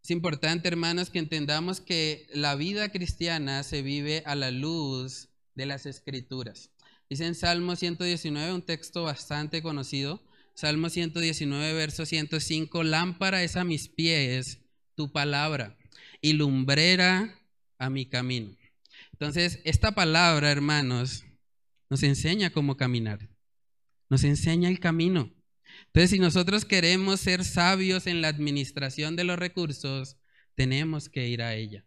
[SPEAKER 1] Es importante, hermanos, que entendamos que la vida cristiana se vive a la luz de las escrituras. Dice en Salmo 119, un texto bastante conocido, Salmo 119, verso 105, lámpara es a mis pies tu palabra y lumbrera a mi camino. Entonces, esta palabra, hermanos, nos enseña cómo caminar, nos enseña el camino. Entonces, si nosotros queremos ser sabios en la administración de los recursos, tenemos que ir a ella.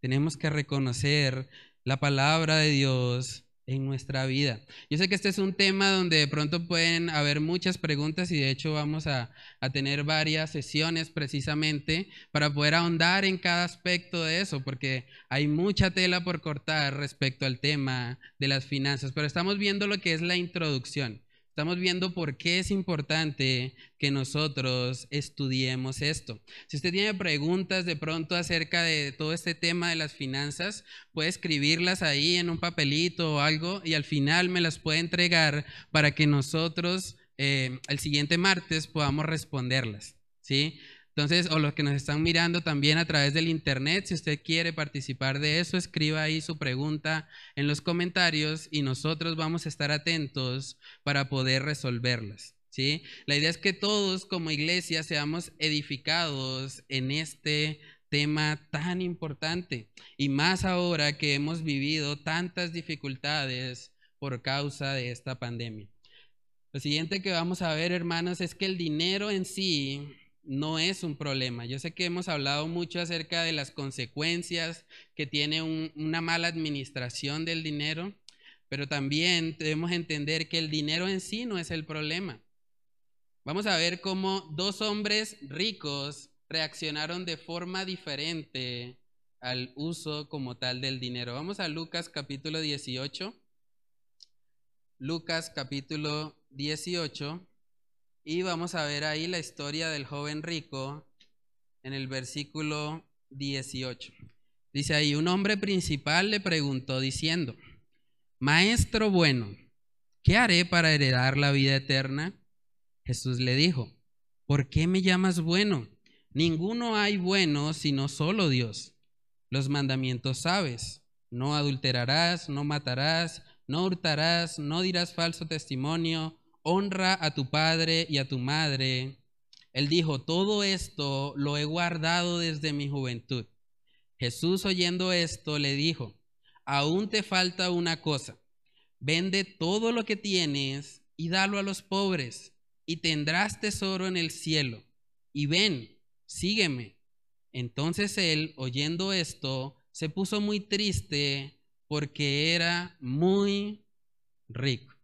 [SPEAKER 1] Tenemos que reconocer la palabra de Dios en nuestra vida. Yo sé que este es un tema donde de pronto pueden haber muchas preguntas y de hecho vamos a, a, tener varias sesiones precisamente para poder ahondar en cada aspecto de eso, porque hay mucha tela por cortar respecto al tema de las finanzas, pero estamos viendo lo que es la introducción. Estamos viendo por qué es importante que nosotros estudiemos esto. Si usted tiene preguntas de pronto acerca de todo este tema de las finanzas, puede escribirlas ahí en un papelito o algo y al final me las puede entregar para que nosotros eh, el siguiente martes podamos responderlas. ¿sí? Entonces, o los que nos están mirando también a través del internet, si usted quiere participar de eso, escriba ahí su pregunta en los comentarios y nosotros vamos a estar atentos para poder resolverlas. ¿sí? La idea es que todos como iglesia seamos edificados en este tema tan importante y más ahora que hemos vivido tantas dificultades por causa de esta pandemia. Lo siguiente que vamos a ver, hermanos, es que el dinero en sí no es un problema. Yo sé que hemos hablado mucho acerca de las consecuencias que tiene una mala administración del dinero, pero también debemos entender que el dinero en sí no es el problema. Vamos a ver cómo dos hombres ricos reaccionaron de forma diferente al uso como tal del dinero. Vamos a Lucas capítulo 18. Lucas capítulo 18 y vamos a ver ahí la historia del joven rico en el versículo 18. Dice ahí, un hombre principal le preguntó diciendo, Maestro bueno, ¿qué haré para heredar la vida eterna? Jesús le dijo, ¿por qué me llamas bueno? Ninguno hay bueno sino solo Dios. Los mandamientos sabes, no adulterarás, no matarás, no hurtarás, no dirás falso testimonio, honra a tu padre y a tu madre. Él dijo, todo esto lo he guardado desde mi juventud. Jesús oyendo esto le dijo, aún te falta una cosa, vende todo lo que tienes y dalo a los pobres, y tendrás tesoro en el cielo. Y ven, sígueme. Entonces él, oyendo esto, se puso muy triste porque era muy rico.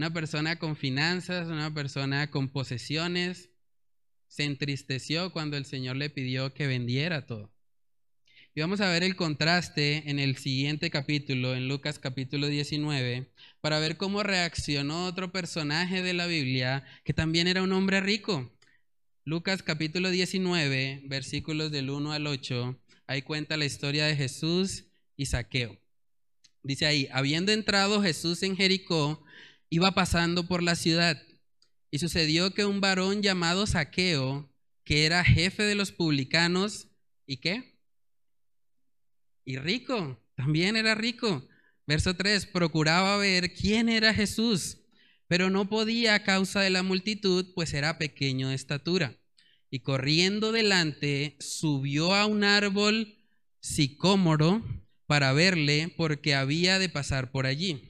[SPEAKER 1] Una persona con finanzas, una persona con posesiones, se entristeció cuando el Señor le pidió que vendiera todo. Y vamos a ver el contraste en el siguiente capítulo, en Lucas capítulo 19, para ver cómo reaccionó otro personaje de la Biblia que también era un hombre rico. Lucas capítulo 19, versículos del 1 al 8, ahí cuenta la historia de Jesús y Saqueo. Dice ahí, habiendo entrado Jesús en Jericó, iba pasando por la ciudad y sucedió que un varón llamado Saqueo, que era jefe de los publicanos, ¿y qué? Y rico, también era rico. Verso 3, procuraba ver quién era Jesús, pero no podía a causa de la multitud, pues era pequeño de estatura. Y corriendo delante, subió a un árbol sicómoro para verle, porque había de pasar por allí.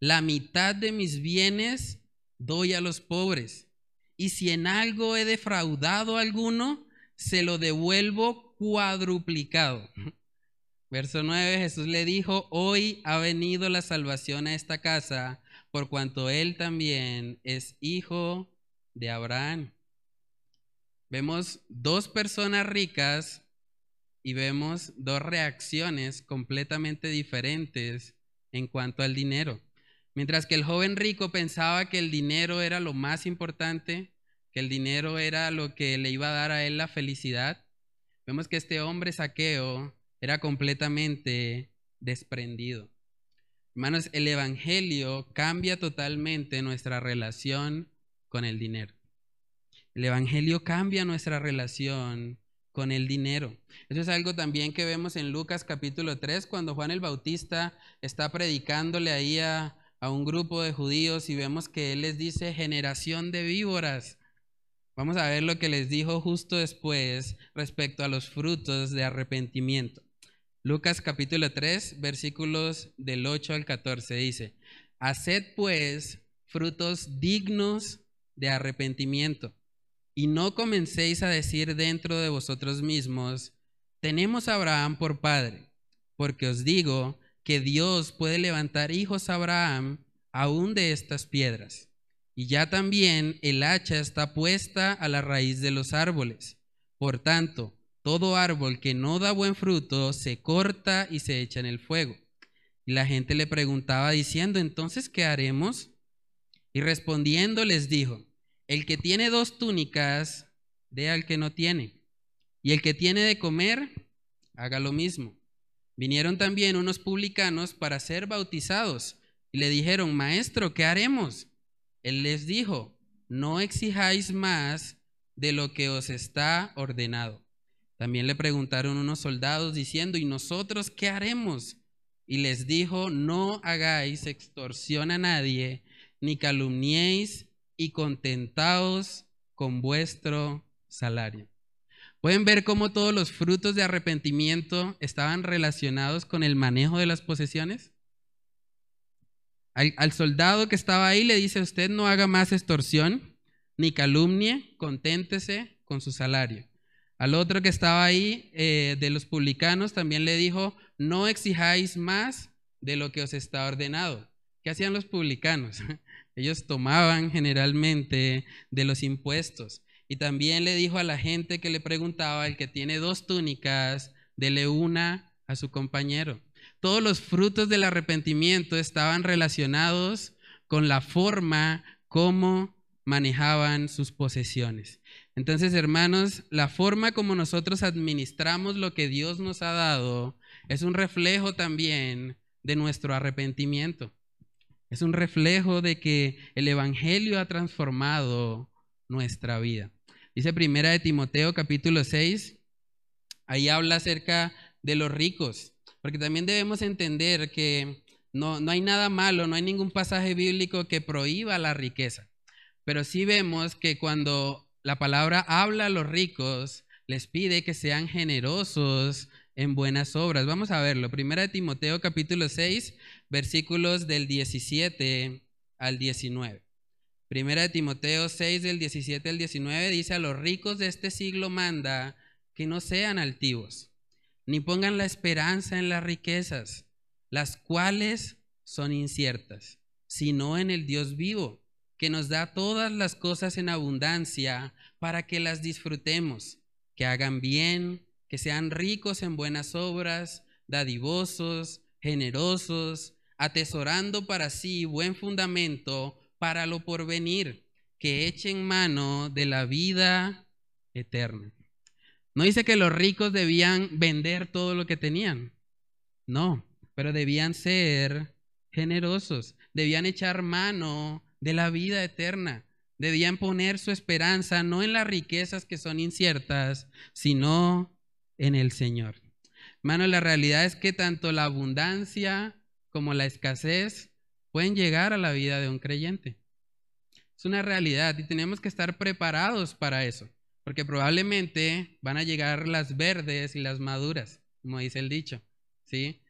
[SPEAKER 1] la mitad de mis bienes doy a los pobres. Y si en algo he defraudado a alguno, se lo devuelvo cuadruplicado. Verso 9, Jesús le dijo, hoy ha venido la salvación a esta casa, por cuanto él también es hijo de Abraham. Vemos dos personas ricas y vemos dos reacciones completamente diferentes en cuanto al dinero. Mientras que el joven rico pensaba que el dinero era lo más importante, que el dinero era lo que le iba a dar a él la felicidad, vemos que este hombre saqueo era completamente desprendido. Hermanos, el Evangelio cambia totalmente nuestra relación con el dinero. El Evangelio cambia nuestra relación con el dinero. Eso es algo también que vemos en Lucas capítulo 3, cuando Juan el Bautista está predicándole ahí a, a un grupo de judíos y vemos que él les dice generación de víboras. Vamos a ver lo que les dijo justo después respecto a los frutos de arrepentimiento. Lucas capítulo 3, versículos del 8 al 14 dice, Haced pues frutos dignos de arrepentimiento y no comencéis a decir dentro de vosotros mismos, tenemos a Abraham por padre, porque os digo que Dios puede levantar hijos a Abraham aún de estas piedras. Y ya también el hacha está puesta a la raíz de los árboles. Por tanto, todo árbol que no da buen fruto se corta y se echa en el fuego. Y la gente le preguntaba diciendo, entonces, ¿qué haremos? Y respondiendo les dijo, el que tiene dos túnicas, dé al que no tiene. Y el que tiene de comer, haga lo mismo. Vinieron también unos publicanos para ser bautizados y le dijeron, Maestro, ¿qué haremos? Él les dijo, no exijáis más de lo que os está ordenado. También le preguntaron unos soldados diciendo, ¿y nosotros qué haremos? Y les dijo, no hagáis extorsión a nadie, ni calumniéis, y contentaos con vuestro salario. Pueden ver cómo todos los frutos de arrepentimiento estaban relacionados con el manejo de las posesiones. Al, soldado que estaba ahí le dice, usted no haga más extorsión, ni calumnie, conténtese con su salario. Al otro que estaba ahí, eh, de los publicanos, también le dijo, no exijáis más de lo que os está ordenado. ¿Qué hacían los publicanos? Ellos tomaban generalmente de los impuestos. Y también le dijo a la gente que le preguntaba, el que tiene dos túnicas, dele una a su compañero. Todos los frutos del arrepentimiento estaban relacionados con la forma como manejaban sus posesiones. Entonces, hermanos, la forma como nosotros administramos lo que Dios nos ha dado es un reflejo también de nuestro arrepentimiento. Es un reflejo de que el Evangelio ha transformado nuestra vida. Dice primera de Timoteo capítulo 6, ahí habla acerca de los ricos, porque también debemos entender que no, no hay nada malo, no hay ningún pasaje bíblico que prohíba la riqueza, pero sí vemos que cuando la palabra habla a los ricos, les pide que sean generosos en buenas obras. Vamos a verlo. Primera de Timoteo capítulo 6, versículos del 17 al 19. Primera de Timoteo 6 del 17 al 19 dice a los ricos de este siglo manda que no sean altivos, ni pongan la esperanza en las riquezas, las cuales son inciertas, sino en el Dios vivo, que nos da todas las cosas en abundancia para que las disfrutemos, que hagan bien, que sean ricos en buenas obras, dadivosos, generosos, atesorando para sí buen fundamento para lo porvenir, que echen mano de la vida eterna. No dice que los ricos debían vender todo lo que tenían, no, pero debían ser generosos, debían echar mano de la vida eterna, debían poner su esperanza no en las riquezas que son inciertas, sino en el Señor. Hermano, la realidad es que tanto la abundancia como la escasez pueden llegar a la vida de un creyente. Es una realidad y tenemos que estar preparados para eso, porque probablemente van a llegar las verdes y las maduras, como dice el dicho, ¿sí?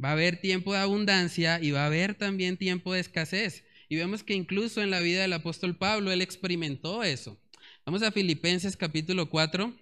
[SPEAKER 1] Va a haber tiempo de abundancia y va a haber también tiempo de escasez. Y vemos que incluso en la vida del apóstol Pablo él experimentó eso. Vamos a Filipenses capítulo 4.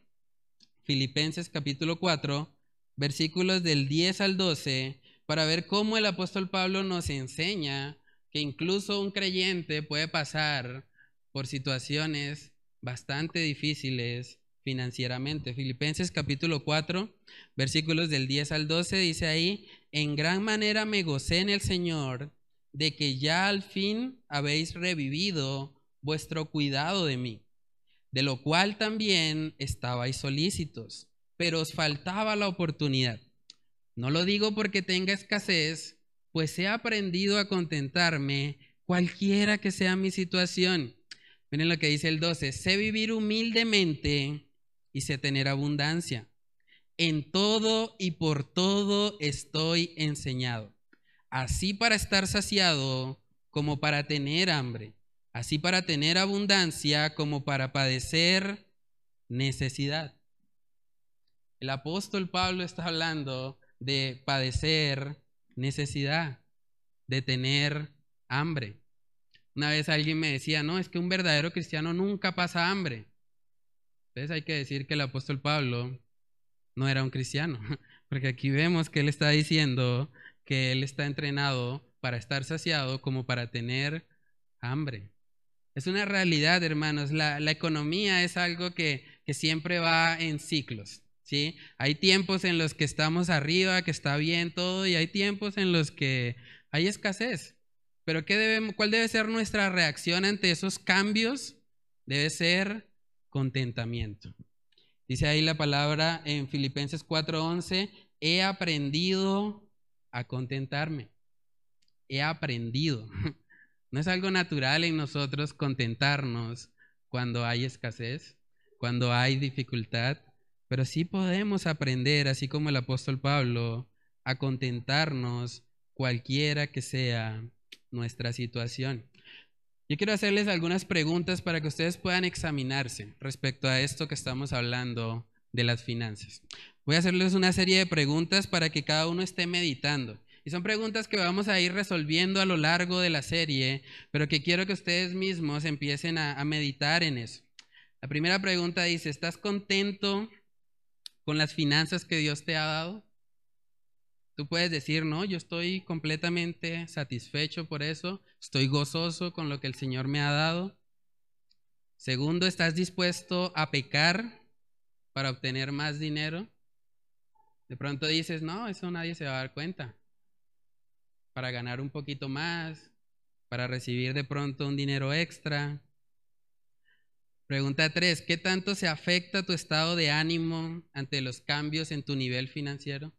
[SPEAKER 1] Filipenses capítulo 4, versículos del 10 al 12, para ver cómo el apóstol Pablo nos enseña que incluso un creyente puede pasar por situaciones bastante difíciles financieramente. Filipenses capítulo 4, versículos del 10 al 12 dice ahí, en gran manera me gocé en el Señor de que ya al fin habéis revivido vuestro cuidado de mí de lo cual también estabais solícitos, pero os faltaba la oportunidad. No lo digo porque tenga escasez, pues he aprendido a contentarme cualquiera que sea mi situación. Miren lo que dice el 12, sé vivir humildemente y sé tener abundancia. En todo y por todo estoy enseñado, así para estar saciado como para tener hambre así para tener abundancia como para padecer necesidad. El apóstol Pablo está hablando de padecer necesidad, de tener hambre. Una vez alguien me decía, no, es que un verdadero cristiano nunca pasa hambre. Entonces hay que decir que el apóstol Pablo no era un cristiano, porque aquí vemos que él está diciendo que él está entrenado para estar saciado como para tener hambre. Es una realidad, hermanos. La, economía es algo que, siempre va en ciclos. ¿Sí? Hay tiempos en los que estamos arriba, que está bien todo, y hay tiempos en los que hay escasez. Pero ¿qué debemos, ¿cuál debe ser nuestra reacción ante esos cambios? Debe ser contentamiento. Dice ahí la palabra en Filipenses 4:11, he aprendido a contentarme. He aprendido. No es algo natural en nosotros contentarnos cuando hay escasez, cuando hay dificultad, pero sí podemos aprender, así como el apóstol Pablo, a contentarnos cualquiera que sea nuestra situación. Yo quiero hacerles algunas preguntas para que ustedes puedan examinarse respecto a esto que estamos hablando de las finanzas. Voy a hacerles una serie de preguntas para que cada uno esté meditando. Y son preguntas que vamos a ir resolviendo a lo largo de la serie, pero que quiero que ustedes mismos empiecen a, meditar en eso. La primera pregunta dice, ¿estás contento con las finanzas que Dios te ha dado? Tú puedes decir, no, yo estoy completamente satisfecho por eso, estoy gozoso con lo que el Señor me ha dado. Segundo, ¿estás dispuesto a pecar para obtener más dinero? De pronto dices, no, eso nadie se va a dar cuenta. Para ganar un poquito más, para recibir de pronto un dinero extra. Pregunta tres, ¿qué tanto se afecta tu estado de ánimo ante los cambios en tu nivel financiero?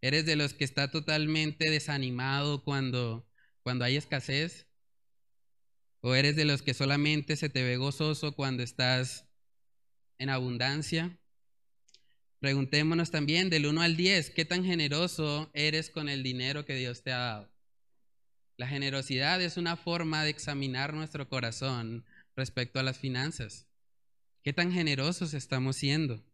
[SPEAKER 1] ¿Eres de los que está totalmente desanimado cuando, cuando hay escasez? ¿O eres de los que solamente se te ve gozoso cuando estás en abundancia? Preguntémonos también del 1 al 10, ¿qué tan generoso eres con el dinero que Dios te ha dado? La generosidad es una forma de examinar nuestro corazón respecto a las finanzas. ¿Qué tan generosos estamos siendo?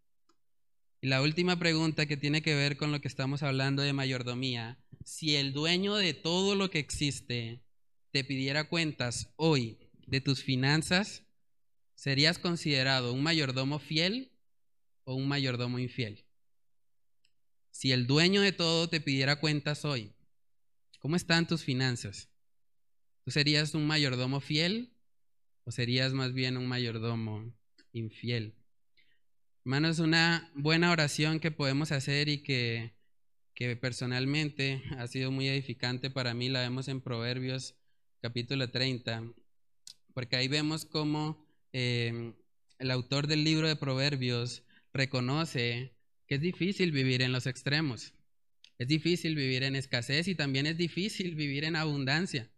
[SPEAKER 1] Y la última pregunta que tiene que ver con lo que estamos hablando de mayordomía, si el dueño de todo lo que existe te pidiera cuentas hoy de tus finanzas, ¿serías considerado un mayordomo fiel o un mayordomo infiel? Si el dueño de todo te pidiera cuentas hoy, ¿cómo están tus finanzas? ¿Tú serías un mayordomo fiel o serías más bien un mayordomo infiel? Hermanos, una buena oración que podemos hacer y que, personalmente ha sido muy edificante para mí, la vemos en Proverbios capítulo 30, porque ahí vemos cómo eh, el autor del libro de Proverbios reconoce que es difícil vivir en los extremos, es difícil vivir en escasez y también es difícil vivir en abundancia.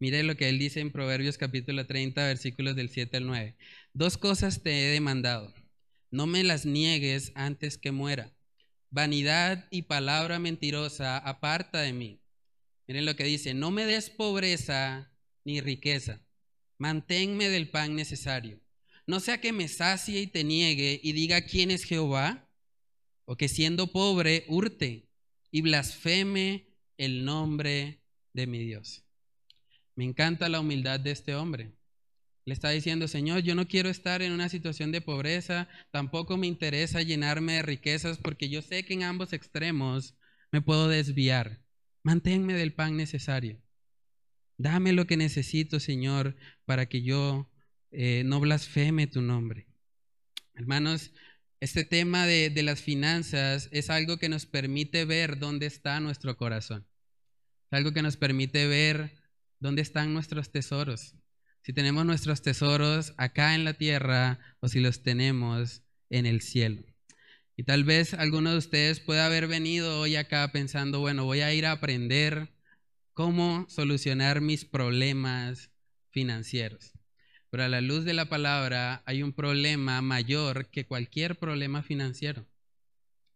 [SPEAKER 1] Mire lo que él dice en Proverbios capítulo 30, versículos del 7 al 9. Dos cosas te he demandado no me las niegues antes que muera. Vanidad y palabra mentirosa aparta de mí. Miren lo que dice, no me des pobreza ni riqueza, manténme del pan necesario. No sea que me sacie y te niegue y diga quién es Jehová, o que siendo pobre hurte y blasfeme el nombre de mi Dios. Me encanta la humildad de este hombre. Le está diciendo, Señor, yo no quiero estar en una situación de pobreza, tampoco me interesa llenarme de riquezas porque yo sé que en ambos extremos me puedo desviar. Manténme del pan necesario. Dame lo que necesito, Señor, para que yo eh, no blasfeme tu nombre. Hermanos, este tema de, de las finanzas es algo que nos permite ver dónde está nuestro corazón. Es algo que nos permite ver dónde están nuestros tesoros si tenemos nuestros tesoros acá en la tierra o si los tenemos en el cielo. Y tal vez alguno de ustedes pueda haber venido hoy acá pensando, bueno, voy a ir a aprender cómo solucionar mis problemas financieros. Pero a la luz de la palabra hay un problema mayor que cualquier problema financiero.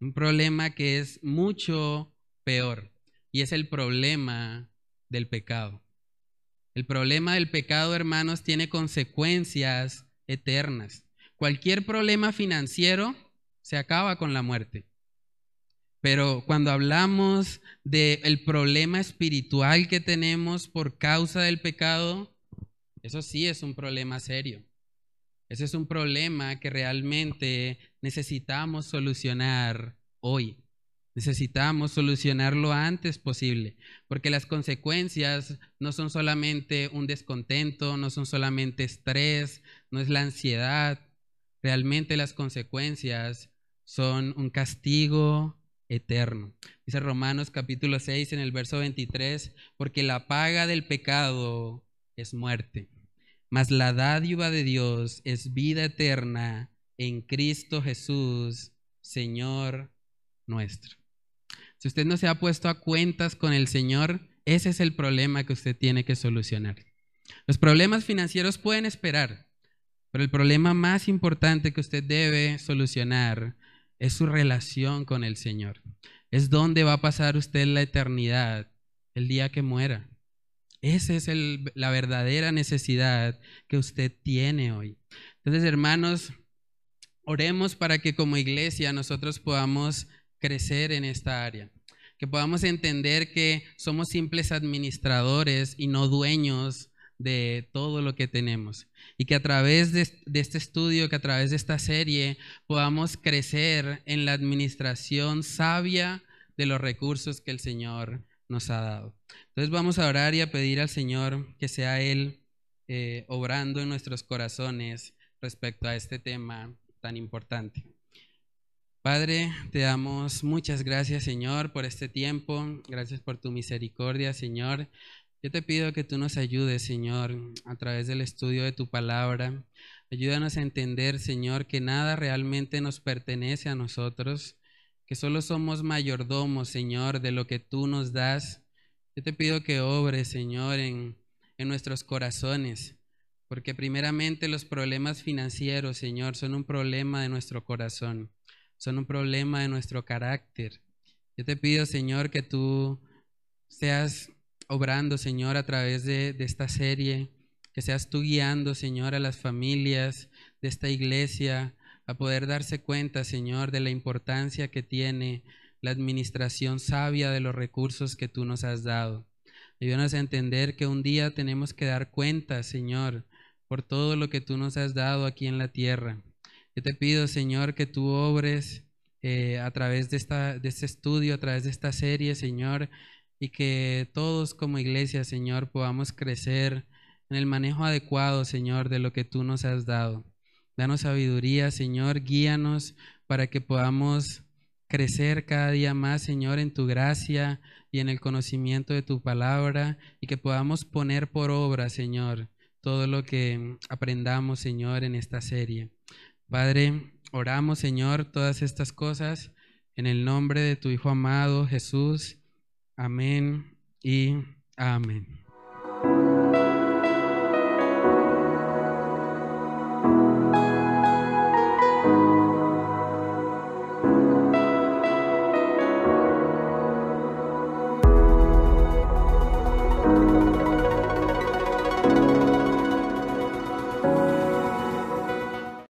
[SPEAKER 1] Un problema que es mucho peor y es el problema del pecado. El problema del pecado, hermanos, tiene consecuencias eternas. Cualquier problema financiero se acaba con la muerte. Pero cuando hablamos del problema espiritual que tenemos por causa del pecado, eso sí es un problema serio. Ese es un problema que realmente necesitamos solucionar hoy. Necesitamos solucionarlo antes posible, porque las consecuencias no son solamente un descontento, no son solamente estrés, no es la ansiedad. Realmente las consecuencias son un castigo eterno. Dice Romanos capítulo 6 en el verso 23, porque la paga del pecado es muerte, mas la dádiva de Dios es vida eterna en Cristo Jesús, Señor nuestro. Si usted no se ha puesto a cuentas con el Señor, Ese es el problema que usted tiene que solucionar. Los problemas financieros pueden esperar, pero el problema más importante que usted debe solucionar es su relación con el Señor. Es dónde va a pasar usted la eternidad el día que muera. Esa es la verdadera necesidad que usted tiene hoy. Entonces, hermanos, oremos para que como iglesia nosotros podamos crecer en esta área, que podamos entender que somos simples administradores y no dueños de todo lo que tenemos. Y que a través de, este estudio, que a través de esta serie, podamos crecer en la administración sabia de los recursos que el Señor nos ha dado. Entonces vamos a orar y a pedir al Señor que sea Él eh, obrando en nuestros corazones respecto a este tema tan importante. Padre, te damos muchas gracias, Señor, por este tiempo. Gracias por tu misericordia, Señor. Yo te pido que tú nos ayudes, Señor, a través del estudio de tu palabra. Ayúdanos a entender, Señor, que nada realmente nos pertenece a nosotros, que solo somos mayordomos, Señor, de lo que tú nos das. Yo te pido que obres, Señor, en, en nuestros corazones, porque primeramente los problemas financieros, Señor, son un problema de nuestro corazón, son un problema de nuestro carácter. Yo te pido, Señor, que tú seas obrando, Señor, a través de, esta serie, que seas tú guiando, Señor, a las familias de esta iglesia a poder darse cuenta, Señor, de la importancia que tiene la administración sabia de los recursos que tú nos has dado. Ayúdanos a entender que un día tenemos que dar cuenta, Señor, por todo lo que tú nos has dado aquí en la tierra. Yo te pido, Señor, que tú obres eh, a través de, esta, de este estudio, a través de esta serie, Señor, y que todos como iglesia, Señor, podamos crecer en el manejo adecuado, Señor, de lo que tú nos has dado. Danos sabiduría, Señor, guíanos para que podamos crecer cada día más, Señor, en tu gracia y en el conocimiento de tu palabra y que podamos poner por obra, Señor, todo lo que aprendamos, Señor, en esta serie. Padre, oramos, Señor, todas estas cosas en el nombre de tu Hijo amado, Jesús. Amén y amén.